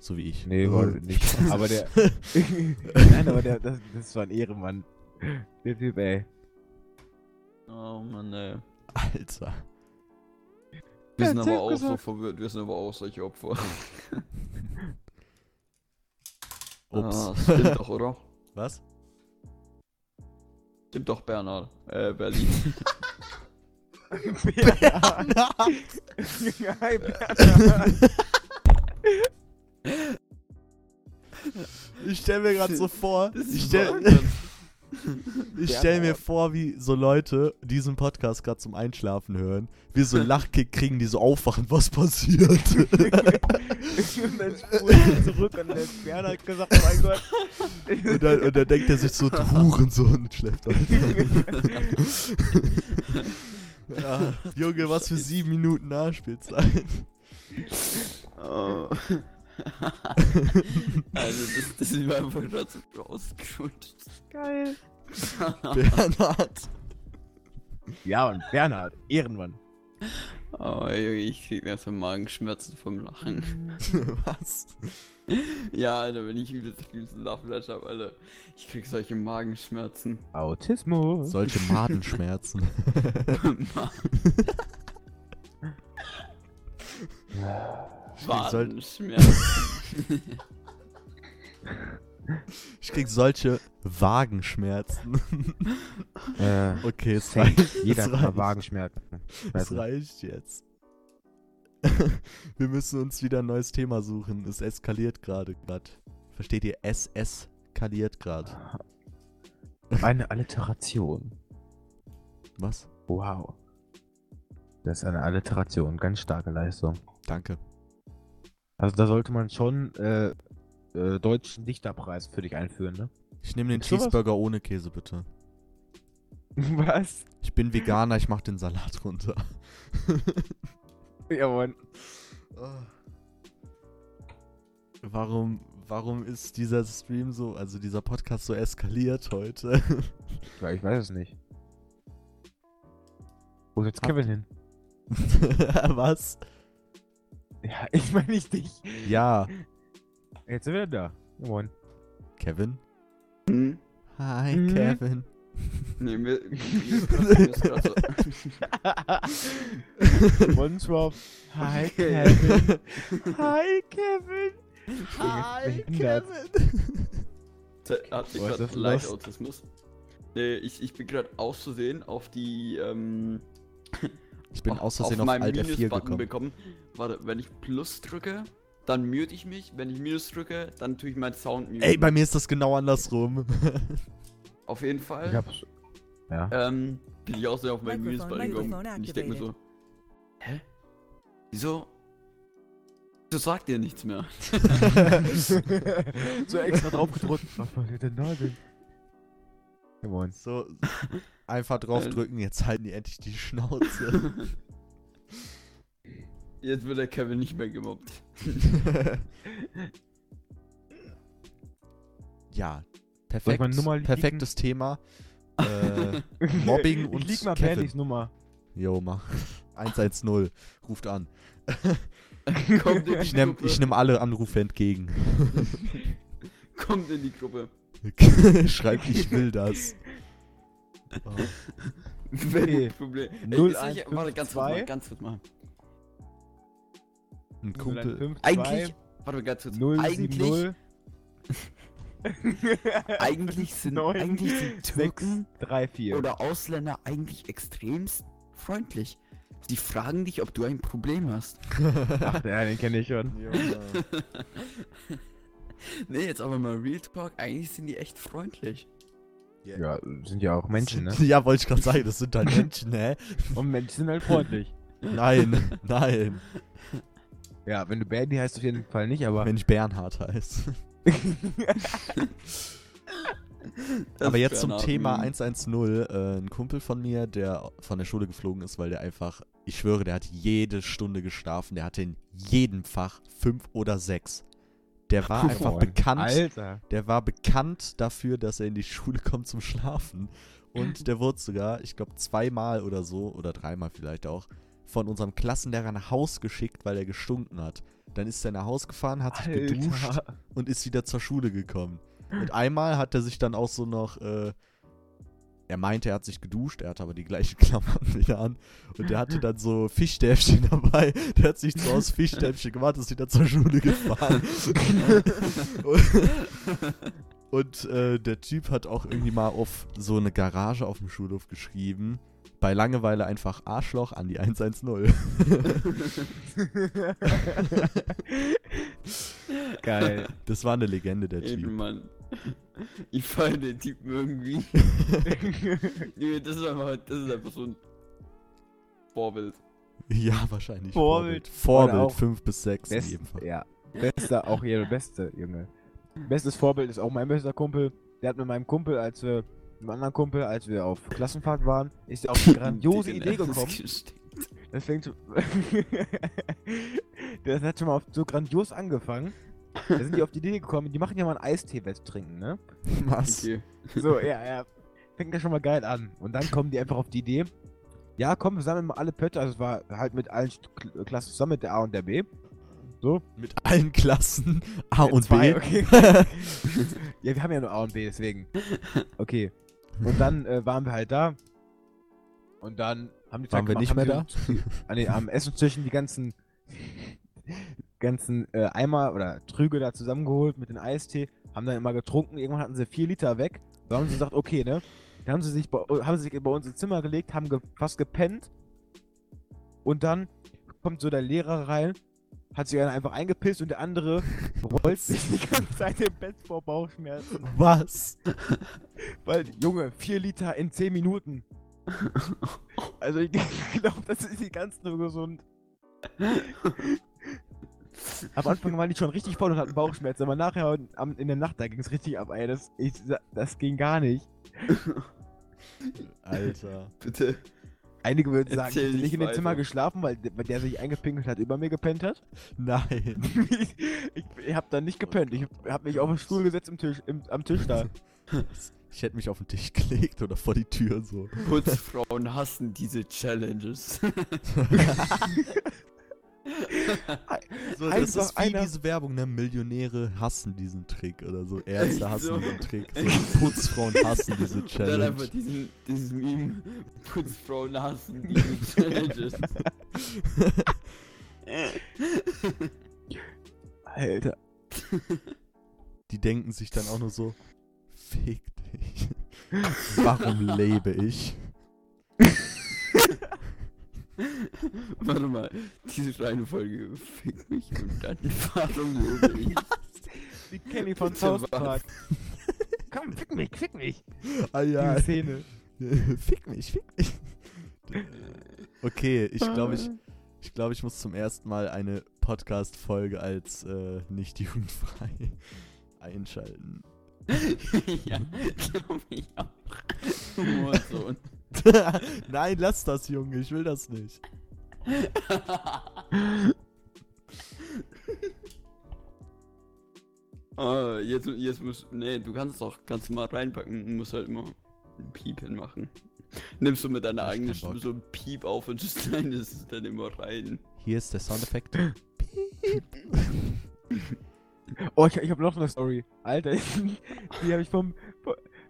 So wie ich. Nee, Äh. war nicht. Aber der. Nein, aber der, das, das war ein Ehrenmann. Der Typ, ey. Oh Mann, ey. Alter. Wir sind aber auch so verwirrt, wir sind aber auch solche Opfer. Ups. Ah, stimmt doch, oder? Was? Stimmt doch, Bernhard. Äh, Berlin. Bernhard. Hi, Bernhard. Ich stell mir gerade so vor, ich ist stell, mir vor, wie so Leute diesen Podcast gerade zum Einschlafen hören, wie so einen Lachkick kriegen, die so aufwachen, was passiert. und dann spult er zurück und hat Bernhard gesagt, oh mein Gott. und, dann, und dann denkt er sich so, du Hurensohn, und schläft ein. ja, Junge, was für sieben Minuten Nachspielzeit. Oh. Also, das, das ist mir einfach gerade so rausgerutscht. Geil. Bernhard. Ja, und Bernhard, Ehrenmann. Oh, Junge, ich krieg mir so Magenschmerzen vom Lachen. was? Ja, Alter, wenn ich übelst viel Lachfleisch hab, Alter. Ich krieg solche Magenschmerzen. Autismus. Solche Madenschmerzen. soll- Wadenschmerzen. Ich krieg solche Wagenschmerzen. Äh, Okay, es reicht. Jeder es reicht. Wagenschmerzen. Es reicht jetzt. Wir müssen uns wieder ein neues Thema suchen. Es eskaliert gerade. grad. Versteht ihr? Es eskaliert gerade. Eine Alliteration. Was? Wow. Das ist eine Alliteration, ganz starke Leistung. Danke. Also da sollte man schon äh, äh, deutschen Dichterpreis für dich einführen, ne? Ich nehme den sowas? Cheeseburger ohne Käse, bitte. Was? Ich bin Veganer, ich mach den Salat runter. Ja, Mann. Warum, warum ist dieser Stream so, also dieser Podcast so eskaliert heute? Ja, ich weiß es nicht. Wo ist jetzt Kevin hin? Was? Ja, ich meine nicht dich. Ja, Jetzt sind wir da. Moin. Kevin? Hm? Hi, Mhm. Kevin. Nee, mir, mir ist grad so. Monstrop. Hi, Okay. Kevin. Hi, Kevin. Hi. Kevin. Hat Was gerade leicht? Autismus. Nee, ich, ich bin gerade aus Versehen auf die, ähm, Ich bin auf, aus Versehen auf, meinem Alt F4 Minus-Button gekommen. bekommen. Warte, wenn ich Plus drücke, dann mute ich mich. Wenn ich Minus drücke, dann tue ich meinen Sound mute. Ey, bei mir ist das genau andersrum. Auf jeden Fall. Ich hab's. Ja. Ähm, bin ich auch so auf meinen Minus-Button gekommen. Und ich denke mir so, hä? Wieso? Wieso sagt ihr nichts mehr? so extra drauf gedrückt. Was passiert denn da denn? Moin. so, einfach draufdrücken, jetzt halten die endlich die Schnauze. Jetzt wird der Kevin nicht mehr gemobbt. ja, perfekt, perfektes Thema. Äh, Mobbing und Ich lieg mal Kevin. Bernys Nummer. jo, mach. 110, ruft an. Kommt in die Ich nehme Gruppe. ich nehm alle Anrufe entgegen. Kommt in die Gruppe. Schreibt, ich will das. Oh. Okay. ein Problem. Ey, Null, ist nicht, eins, warte, fünf, ganz kurz zwei. mal, ganz kurz mal. Ein Kumpel. Eigentlich, warte mal ganz kurz. 0, eigentlich, 0, eigentlich sind, Neun, eigentlich sind Türken 3, 4. oder Ausländer eigentlich extremst freundlich. Sie fragen dich, ob du ein Problem hast. Ach, ja, den kenne ich schon. nee, jetzt aber mal Real Talk, eigentlich sind die echt freundlich. Ja, sind ja auch Menschen, ne? Ja, wollte ich gerade sagen, das sind halt Menschen, hä? Und Menschen sind halt freundlich. Nein, nein. Ja, wenn du Bernie heißt, auf jeden Fall nicht, aber. Wenn ich Bernhard heiße. Das Aber jetzt zum Thema Meme. 110. Äh, ein Kumpel von mir, der von der Schule geflogen ist, weil der einfach, ich schwöre, der hat jede Stunde geschlafen. Der hatte in jedem Fach fünf oder sechs. Der war einfach Boah, bekannt. Alter. Der war bekannt dafür, dass er in die Schule kommt zum Schlafen. Und der wurde sogar, ich glaube, zweimal oder so, oder dreimal vielleicht auch, von unserem Klassenlehrer nach Haus geschickt, weil er gestunken hat. Dann ist er nach Haus gefahren, hat sich geduscht Alter. und ist wieder zur Schule gekommen. Und einmal hat er sich dann auch so noch, äh, er meinte, er hat sich geduscht, er hatte aber die gleichen Klamotten wieder an. Und der hatte dann so Fischstäbchen dabei. Der hat sich so aus Fischstäbchen gemacht, ist wieder zur Schule gefahren. und und äh, der Typ hat auch irgendwie mal auf so eine Garage auf dem Schulhof geschrieben. Bei Langeweile einfach Arschloch an die 110. Geil. Das war eine Legende, der Ey, Typ. Mann. Ich feiere den Typen irgendwie. Nee, das ist einfach, das ist einfach so ein Vorbild. Ja, wahrscheinlich. Vorbild. Vorbild Oder auch 5 bis 6 in jedem Fall. ja. Bester, auch hier der Beste, Junge. Bestes Vorbild ist auch mein bester Kumpel. Der hat mit meinem Kumpel, als wir, mit einem anderen Kumpel, als wir auf Klassenfahrt waren, ist er auf eine grandiose Idee gekommen. Das fängt schon. das hat schon mal auf so grandios angefangen. Da sind die auf die Idee gekommen, die machen ja mal einen Eistee-Wett trinken, ne? Was? Okay. So, ja, ja. Fängt ja schon mal geil an. Und dann kommen die einfach auf die Idee. Ja, komm, wir sammeln mal alle Pötte. Also es war halt mit allen St- Kl- Klassen zusammen, mit der A und der B. So. Mit allen Klassen A und Zwei, B. okay. ja, wir haben ja nur A und B, deswegen. Okay. Und dann äh, waren wir halt da. Und dann haben die Waren wir nicht mehr da? An den, am Essenstischen die ganzen ganzen äh, Eimer oder Trüge da zusammengeholt mit dem Eistee, haben dann immer getrunken, irgendwann hatten sie vier Liter weg. Da haben sie gesagt, okay, ne? Dann haben sie sich bei, haben sie sich bei uns ins Zimmer gelegt, haben ge fast gepennt. Und dann kommt so der Lehrer rein, hat sich einer einfach eingepisst und der andere rollt sich die ganze Zeit im Bett vor Bauchschmerzen. Was? Weil, Junge, vier Liter in zehn Minuten. Also ich glaube, das ist nicht ganz nur gesund. Am Anfang waren die schon richtig voll und hatten Bauchschmerzen, aber nachher am- in der Nacht, da ging es richtig ab, ey. Das, ich, das ging gar nicht. Alter. Bitte. Einige würden sagen, Erzähl ich hätte nicht in dem Zimmer geschlafen, weil, der- weil der sich eingepinkelt hat, über mir gepennt hat. Nein. ich, ich, ich hab da nicht gepennt. Ich hab mich auf den Stuhl gesetzt im Tisch, im, am Tisch da. Ich hätte mich auf den Tisch gelegt oder vor die Tür so. Putzfrauen hassen diese Challenges. so das Einfach ist wie einer- diese Werbung, ne? Millionäre hassen diesen Trick oder so. Ärzte hassen so? diesen Trick. So, Putzfrauen hassen diese Und dann einfach Challenge. diesen, diesen Meme. Putzfrauen hassen diese Challenges. Alter. Die denken sich dann auch nur so, fick dich. Warum lebe ich? Warte mal, diese Reihenfolge fick mich und dann warum lobe ich? Die Kenny von Bitte South? Park. Komm, fick mich, fick mich. Ah Die Szene. fick mich, fick mich. Okay, ich glaube, ich, ich, glaub, ich muss zum ersten Mal eine Podcast-Folge als äh, nicht jugendfrei einschalten. ja, glaube ich auch. Humorsohn. Nein, lass das, Junge, ich will das nicht. Ah, jetzt, jetzt muss. Nee, du kannst doch ganz mal reinpacken. Du musst halt immer ein Piep hinmachen. Nimmst du mit deiner ich eigenen Stimme so ein Piep auf und schneidest es dann immer rein. Hier ist der Soundeffekt. Oh, ich, ich habe noch eine Story. Alter, die habe ich vom,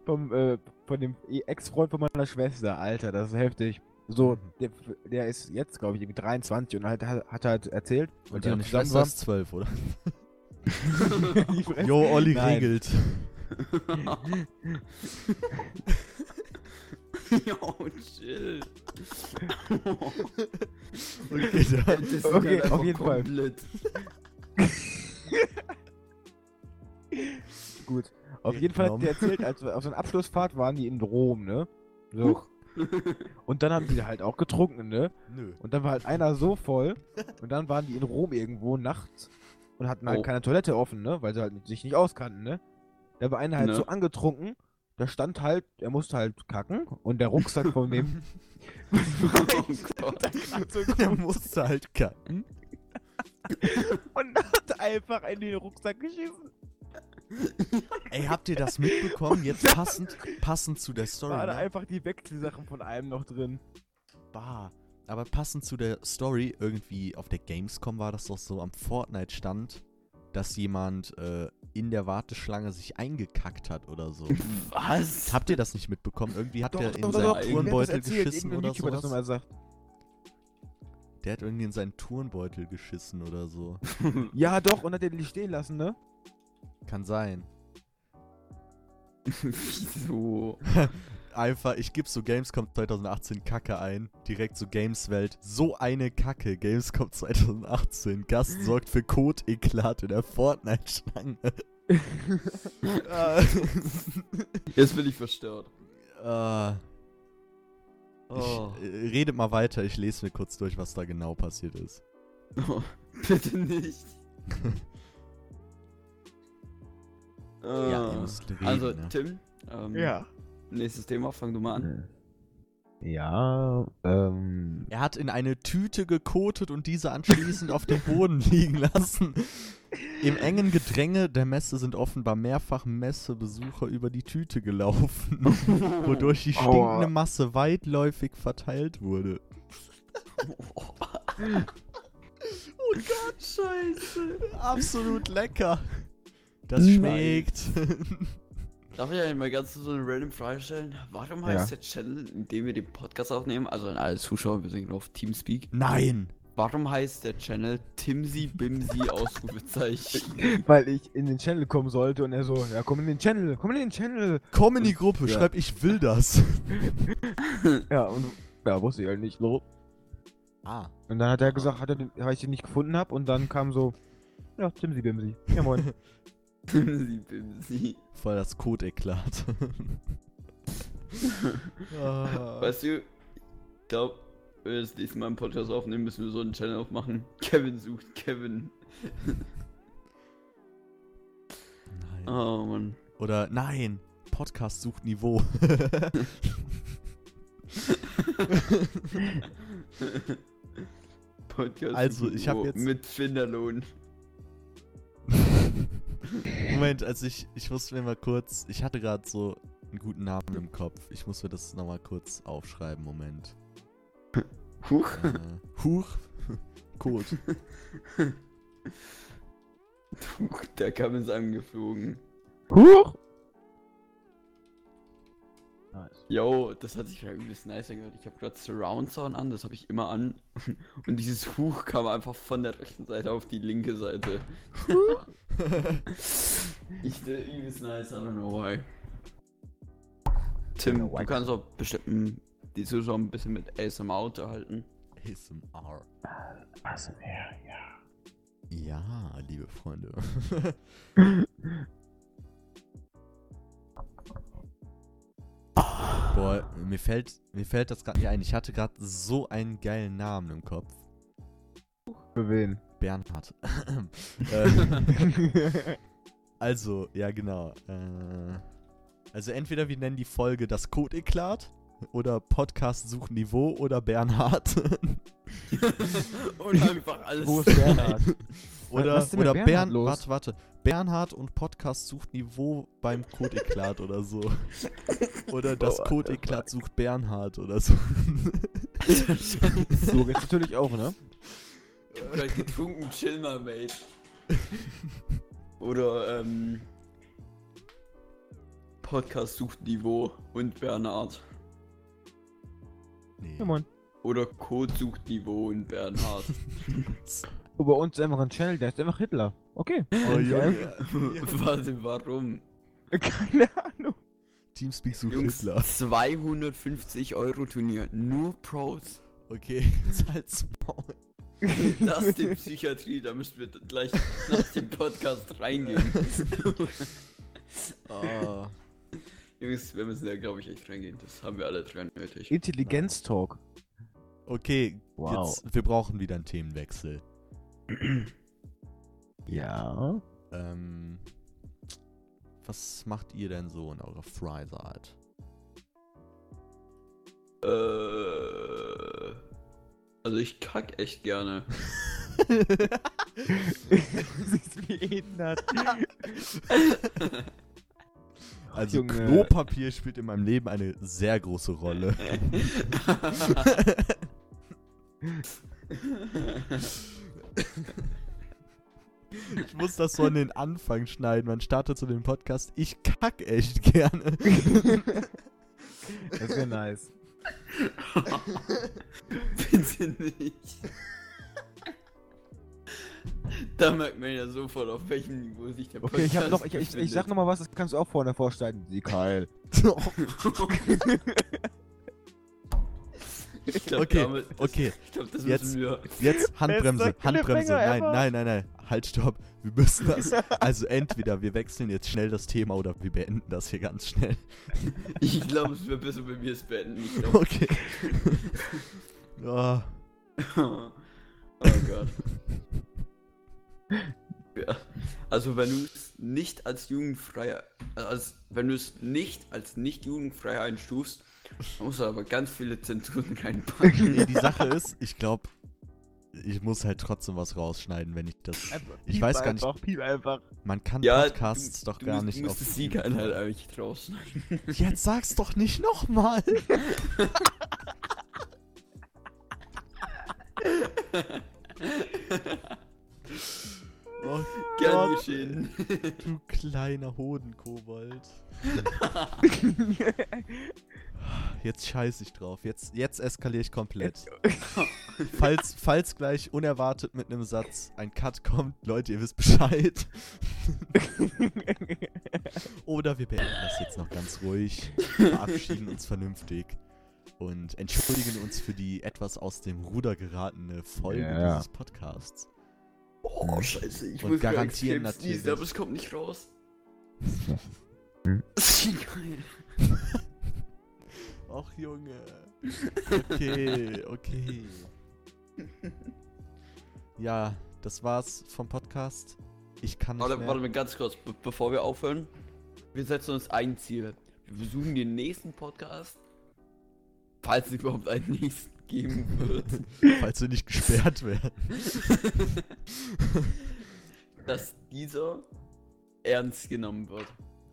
vom, äh, von dem Ex-Freund von meiner Schwester. Alter, das ist heftig. So, der, der ist jetzt, glaube ich, irgendwie 23 und halt, hat, hat halt erzählt, Und deine zusammen Schwester ist zwölf, oder? Die Fresse. Jo, Olli Nein. regelt. Jo, chill. Okay, ist Okay, auf jeden Fall. komplett. Gut. Auf jeden Fall hat der erzählt, als wir auf so einer Abschlussfahrt waren die in Rom, ne? So. Und dann haben die halt auch getrunken, ne? Nö. Und dann war halt einer so voll. Und dann waren die in Rom irgendwo nachts und hatten halt Oh. keine Toilette offen, ne? Weil sie halt sich nicht auskannten, ne? Da war einer halt Ne. so angetrunken, da stand halt, er musste halt kacken und der Rucksack von dem. oh Gott. Der musste halt kacken. und hat einfach in den Rucksack geschissen. Ey, habt ihr das mitbekommen? Jetzt passend, passend zu der Story. War da Ne? einfach die Wechselsachen von einem noch drin. Bah. Aber passend zu der Story, irgendwie auf der Gamescom war das doch so am Fortnite-Stand, dass jemand äh, in der Warteschlange sich eingekackt hat oder so. Was? Habt ihr das nicht mitbekommen? Irgendwie hat Doch, der doch, in doch, seinen Turnbeutel erzählt, geschissen oder sagt. Der hat irgendwie in seinen Turnbeutel geschissen oder so. Ja, doch, und hat den nicht stehen lassen, ne? Kann sein. Wieso? Einfach, ich gebe so Gamescom 2018 Kacke ein. Direkt so Gameswelt. So eine Kacke. Gamescom 2018. Gast sorgt für Code-Eklat in der Fortnite-Schlange. Jetzt bin ich verstört. Oh. ich, äh, redet mal weiter, ich lese mir kurz durch, was da genau passiert ist. Oh, bitte nicht. Ja, Äh, ihr müsst reden, also, ne? Tim, ähm, nächstes Thema, fang du mal an. Ja, ähm. Er hat in eine Tüte gekotet und diese anschließend auf dem Boden liegen lassen. Im engen Gedränge der Messe sind offenbar mehrfach Messebesucher über die Tüte gelaufen, wodurch die Aua. stinkende Masse weitläufig verteilt wurde. Oh Gott, Scheiße. absolut lecker. Das schmeckt. Darf ich einmal ganz so eine random Frage stellen? Warum heißt der Channel, in dem wir den Podcast aufnehmen, also an alle Zuschauer, wir sind auf Teamspeak, Nein. warum heißt der Channel Timsi Bimsi Ausrufezeichen? Weil ich in den Channel kommen sollte und er so, ja, komm in den Channel, komm in den Channel. Komm in die Gruppe, Ja. schreib, ich will das. Ja, und ja, wusste ich halt nicht. So. Ah. Und dann hat er gesagt, hat er den, weil ich den nicht gefunden habe und dann kam so, ja, Timsi Bimsi. Ja, moin. Bimsi. Voll das Code-Eklat. Ah. Weißt du, ich glaube, wenn wir das nächste Mal einen Podcast aufnehmen, müssen wir so einen Channel aufmachen. Kevin sucht Kevin. Nein. Oh Mann. Oder nein, Podcast sucht Niveau. Podcast Also, ich hab Niveau jetzt- Mit Finderlohn. Moment, also ich, ich muss mir mal kurz, ich hatte gerade so einen guten Namen im Kopf. Ich muss mir das nochmal kurz aufschreiben, Moment. Huch. Äh, Huch. Code. Huch, der kam ins angeflogen. Huch! Nice. Yo, das hat sich ja übelst nice angehört. Ich habe gerade Surround Sound an, das habe ich immer an. Und dieses Huch kam einfach von der rechten Seite auf die linke Seite. ich der übelst nice, I don't know why. Tim, know why. du kannst auch bestimmt mm, die Zuschauer ein bisschen mit ASMR unterhalten. ASMR. Ja, ja. Ja, liebe Freunde. Boah, mir fällt, mir fällt das gerade nicht ein. Ich hatte gerade so einen geilen Namen im Kopf. Für wen? Bernhard. äh, also, ja genau. Äh, also entweder wir nennen die Folge das Code-Eklat oder Podcast sucht Niveau oder Bernhard. Und einfach alles. Wo ist Bernhard? oder Was ist denn mit oder Bernhard Bern, los? warte, warte. Bernhard und Podcast sucht Niveau beim Code-Eklat oder so. Oder das Oh, Code-Eklat sucht Bernhard oder so. So geht's natürlich auch, ne? Grad getrunken, chill mal, mate. Oder, ähm. Podcast sucht Niveau und Bernhard. Nee. Ja. Oder Code sucht Niveau und Bernhard. Bei uns ist einfach ein Channel, der ist einfach Hitler. Okay. Oh, Und, Junge. Warte, warum? Keine Ahnung. Teamspeak sucht Jungs, Hitler. 250 Euro Turnier, nur Pros. Okay, halt's Maul. Das ist die Psychiatrie, da müssen wir gleich nach dem Podcast reingehen. Oh. Jungs, wir müssen da, glaube ich, echt reingehen. Das haben wir alle dran nötig. Intelligenz-Talk. Okay, Wow. jetzt, wir brauchen wieder einen Themenwechsel. Ja. Ähm, was macht ihr denn so in eurer Freizeit? Äh. Also ich kack echt gerne. Siehst wie Eden hat. Also Junge. Klopapier spielt in meinem Leben eine sehr große Rolle. Ich muss das so an den Anfang schneiden. Man startet so den Podcast. Ich kack echt gerne. Das wäre nice. Bitte nicht. Da merkt man ja sofort, auf welchem Niveau sich der Okay, ich hab noch, ich, Podcast ich, ich sag noch mal was, das kannst du auch vorne vorstellen. Sie Kyle. Ich glaub, Okay, damit, das, okay. Ich glaube, das Jetzt- müssen wir. Jetzt Handbremse, Handbremse. Nein, nein, nein, nein. Halt, stopp. Wir müssen das. Also entweder wir wechseln jetzt schnell das Thema oder wir beenden das hier ganz schnell. Ich glaube, es wäre besser, wenn wir es beenden. Ich glaub. Okay. Ja. oh Gott. Ja. Also wenn du es nicht als jugendfrei, als wenn du es nicht als nicht jugendfrei einstufst, du aber ganz viele Zensuren reinpacken. Nee, die Sache ist, ich glaube, ich muss halt trotzdem was rausschneiden, wenn ich das. Einfach, Ich weiß gar nicht- Einfach, piep einfach. Man kann Ja, Podcasts doch du gar musst, nicht du musst auf. das Sieger halt eigentlich draußen. Jetzt sag's doch nicht nochmal. Oh Gern Gott, geschehen. du kleiner Hodenkobold. Jetzt scheiß ich drauf. Jetzt, jetzt eskaliere ich komplett. Falls, falls gleich unerwartet mit einem Satz ein Cut kommt, Leute, ihr wisst Bescheid. Oder wir beenden das jetzt noch ganz ruhig, verabschieden uns vernünftig und entschuldigen uns für die etwas aus dem Ruder geratene Folge Ja. dieses Podcasts. Oh, scheiße. Ich Und muss garantieren natürlich- aber es kommt nicht raus. Das ist geil. Ach Junge. Okay, okay. Ja, das war's vom Podcast. Ich kann nicht Warte, mehr. warte mal ganz kurz, be bevor wir aufhören. Wir setzen uns ein Ziel. Wir versuchen den nächsten Podcast, falls es überhaupt einen nächsten geben wird, Falls wir nicht gesperrt werden. dass dieser ernst genommen wird.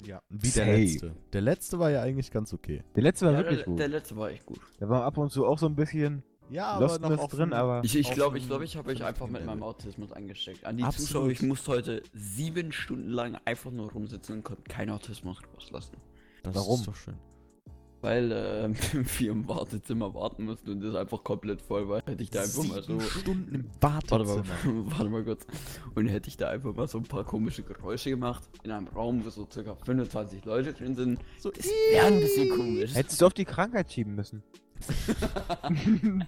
Ja, wie Safe. der letzte. Der letzte war ja eigentlich ganz okay. Der letzte war Ja, wirklich der, gut. der letzte war echt gut. Da war ab und zu auch so ein bisschen Ja, Lostness auf drin, einem- aber Ich, ich auf glaube, ich, glaube, ich habe euch einfach mit meinem. Autismus angesteckt. An die Absolut. Zuschauer, ich musste heute sieben Stunden lang einfach nur rumsitzen und konnte keinen Autismus rauslassen. Das Warum? ist doch schön. Weil äh, wir im Wartezimmer warten mussten und das einfach komplett voll war. Hätte ich da einfach mal so. Sieben Stunden im Warte Wartezimmer. mal, warte mal kurz. Und hätte ich da einfach mal so ein paar komische Geräusche gemacht in einem Raum, wo so circa 25 Leute drin sind. So, Das wäre ein bisschen komisch. hättest du auf die Krankheit schieben müssen.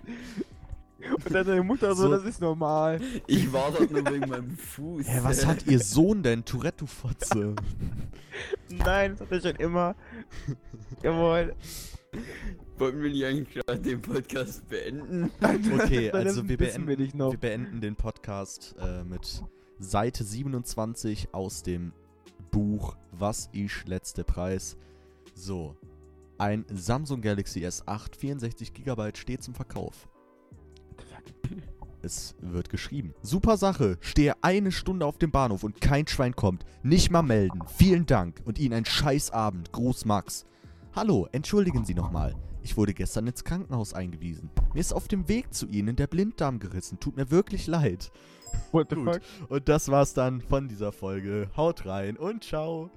Und dann deine Mutter so, So- das ist normal. Ich war dort nur wegen meinem Fuß. Hä, was hat ihr Sohn denn? Tourette, du Fotze. Nein, das hat er schon immer. Jawohl. Wollten wir nicht eigentlich gerade den Podcast beenden? Okay, also wir wir beenden, noch. wir beenden den Podcast äh, mit Seite 27 aus dem Buch Was ich letzte Preis. So, ein Samsung Galaxy S8 64 GB steht zum Verkauf. Es wird geschrieben. Super Sache. Stehe eine Stunde auf dem Bahnhof und kein Schwein kommt. Nicht mal melden. Vielen Dank und Ihnen einen scheiß Abend. Gruß Max. Hallo, entschuldigen Sie nochmal. Ich wurde gestern ins Krankenhaus eingewiesen. Mir ist auf dem Weg zu Ihnen der Blinddarm gerissen. Tut mir wirklich leid. What the Gut. fuck? Und das war's dann von dieser Folge. Haut rein und ciao.